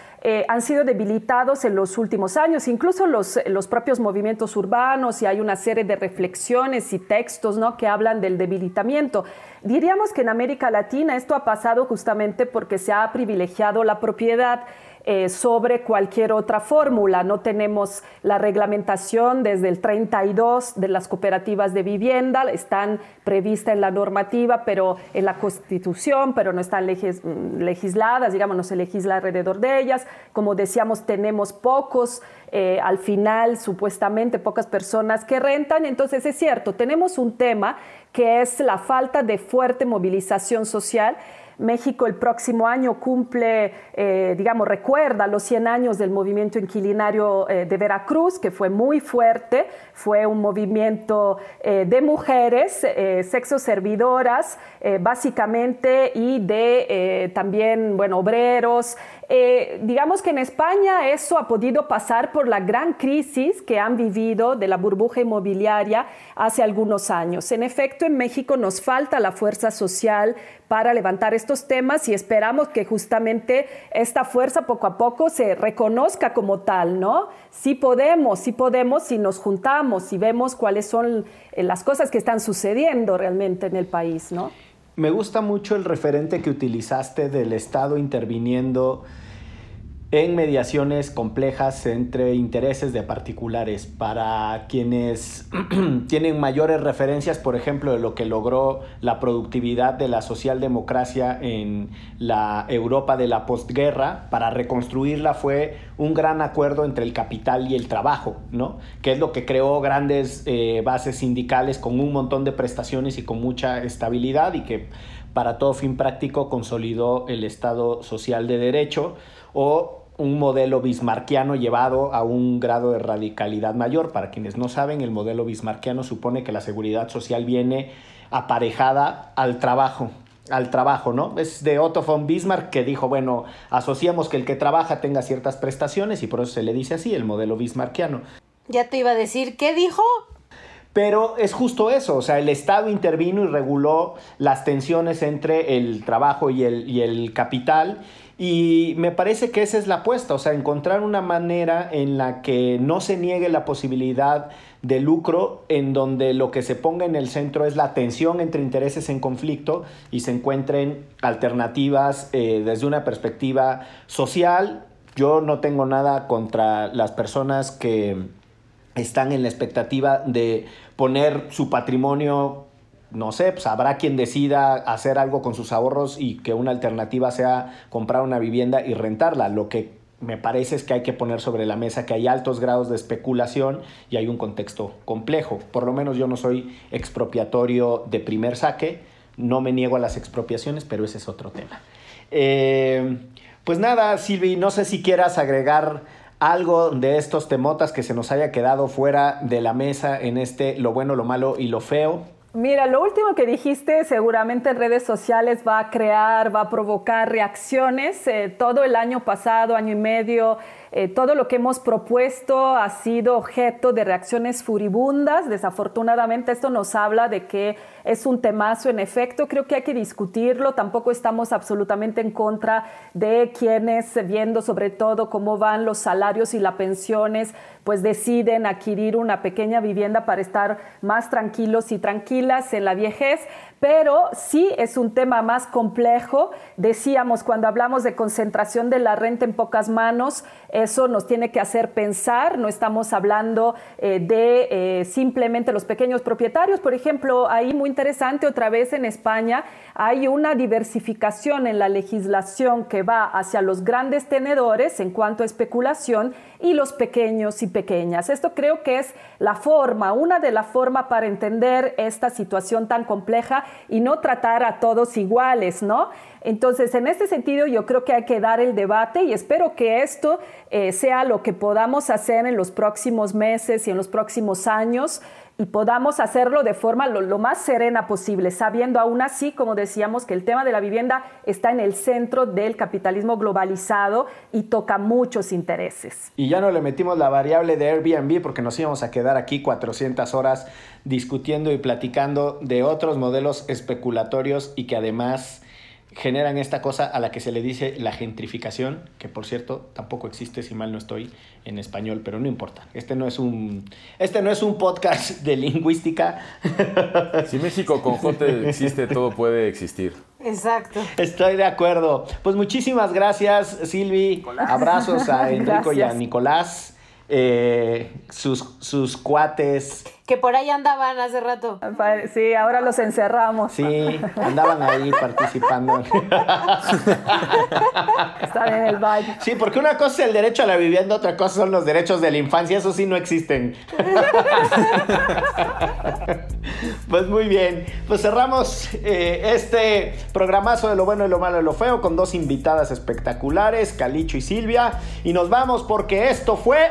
han sido debilitados en los últimos años, incluso los, los, propios movimientos urbanos y hay una serie de reflexiones y textos ¿no? que hablan del debilitamiento. Diríamos que en América Latina esto ha pasado justamente porque se ha privilegiado la propiedad eh, sobre cualquier otra fórmula. No tenemos la reglamentación desde el 32 de las cooperativas de vivienda, están previstas en la normativa, pero en la Constitución, pero no están mm, legisladas, digamos, no se legisla alrededor de ellas. Como decíamos, tenemos pocos, eh, al final, supuestamente, pocas personas que rentan. Entonces, es cierto, tenemos un tema que es la falta de fuerte movilización social México el próximo año cumple, eh, digamos, recuerda los 100 años del movimiento inquilinario eh, de Veracruz, que fue muy fuerte, fue un movimiento eh, de mujeres, sexo servidoras, básicamente, y de también, bueno, obreros. digamos que en España eso ha podido pasar por la gran crisis que han vivido de la burbuja inmobiliaria hace algunos años. En efecto, en México nos falta la fuerza social para levantar estos temas y esperamos que justamente esta fuerza poco a poco se reconozca como tal, ¿no? Sí podemos, sí podemos si nos juntamos y vemos cuáles son eh, las cosas que están sucediendo realmente en el país, ¿no? Me gusta mucho el referente que utilizaste del Estado interviniendo en mediaciones complejas entre intereses de particulares. Para quienes tienen mayores referencias, por ejemplo, de lo que logró la productividad de la socialdemocracia en la Europa de la postguerra, para reconstruirla fue un gran acuerdo entre el capital y el trabajo, ¿no? Que es lo que creó grandes eh, bases sindicales con un montón de prestaciones y con mucha estabilidad y que para todo fin práctico consolidó el Estado social de derecho o un modelo bismarquiano llevado a un grado de radicalidad mayor. Para quienes no saben, el modelo bismarquiano supone que la seguridad social viene aparejada al trabajo, al trabajo, ¿no? Es de Otto von Bismarck que dijo, bueno, asociamos que el que trabaja tenga ciertas prestaciones y por eso se le dice así, el modelo bismarquiano. Ya te iba a decir, ¿qué dijo? Pero es justo eso, o sea, el Estado intervino y reguló las tensiones entre el trabajo y el, y el capital y me parece que esa es la apuesta, o sea, encontrar una manera en la que no se niegue la posibilidad de lucro, en donde lo que se ponga en el centro es la tensión entre intereses en conflicto y se encuentren alternativas eh, desde una perspectiva social. Yo no tengo nada contra las personas que están en la expectativa de poner su patrimonio no sé, pues habrá quien decida hacer algo con sus ahorros y que una alternativa sea comprar una vivienda y rentarla. Lo que me parece es que hay que poner sobre la mesa que hay altos grados de especulación y hay un contexto complejo. Por lo menos yo no soy expropiatorio de primer saque, no me niego a las expropiaciones, pero ese es otro tema. Eh, pues nada, Silvi, no sé si quieras agregar algo de estos temotas que se nos haya quedado fuera de la mesa en este lo bueno, lo malo y lo feo. Mira, lo último que dijiste seguramente en redes sociales va a crear, va a provocar reacciones. Eh, todo el año pasado, año y medio, eh, todo lo que hemos propuesto ha sido objeto de reacciones furibundas. Desafortunadamente esto nos habla de que es un temazo en efecto. Creo que hay que discutirlo. Tampoco estamos absolutamente en contra de quienes, viendo sobre todo cómo van los salarios y las pensiones, pues deciden adquirir una pequeña vivienda para estar más tranquilos y tranquilas en la viejez pero sí es un tema más complejo. Decíamos, cuando hablamos de concentración de la renta en pocas manos, eso nos tiene que hacer pensar, no estamos hablando eh, de eh, simplemente los pequeños propietarios. Por ejemplo, ahí muy interesante, otra vez en España hay una diversificación en la legislación que va hacia los grandes tenedores en cuanto a especulación y los pequeños y pequeñas. Esto creo que es la forma, una de las formas para entender esta situación tan compleja y no tratar a todos iguales, ¿no? Entonces, en este sentido, yo creo que hay que dar el debate y espero que esto eh, sea lo que podamos hacer en los próximos meses y en los próximos años y podamos hacerlo de forma lo, más serena posible, sabiendo aún así, como decíamos, que el tema de la vivienda está en el centro del capitalismo globalizado y toca muchos intereses. Y ya no le metimos la variable de Airbnb porque nos íbamos a quedar aquí 400 horas discutiendo y platicando de otros modelos especulatorios y que además generan esta cosa a la que se le dice la gentrificación, que por cierto tampoco existe si mal no estoy en español, pero no importa. Este no es un este no es un podcast de lingüística. Si México con J existe, todo puede existir. Exacto. Estoy de acuerdo. Pues muchísimas gracias, Silvi. Abrazos a Enrico y a Nicolás. Eh, sus, sus cuates. Que por ahí andaban hace rato. Sí, ahora los encerramos. Sí, andaban ahí participando. Están en el baile. Sí, porque una cosa es el derecho a la vivienda, otra cosa son los derechos de la infancia, eso sí no existen. Pues muy bien, pues cerramos eh, este programazo de lo bueno y lo malo y lo feo con dos invitadas espectaculares, Calicho y Silvia, y nos vamos porque esto fue...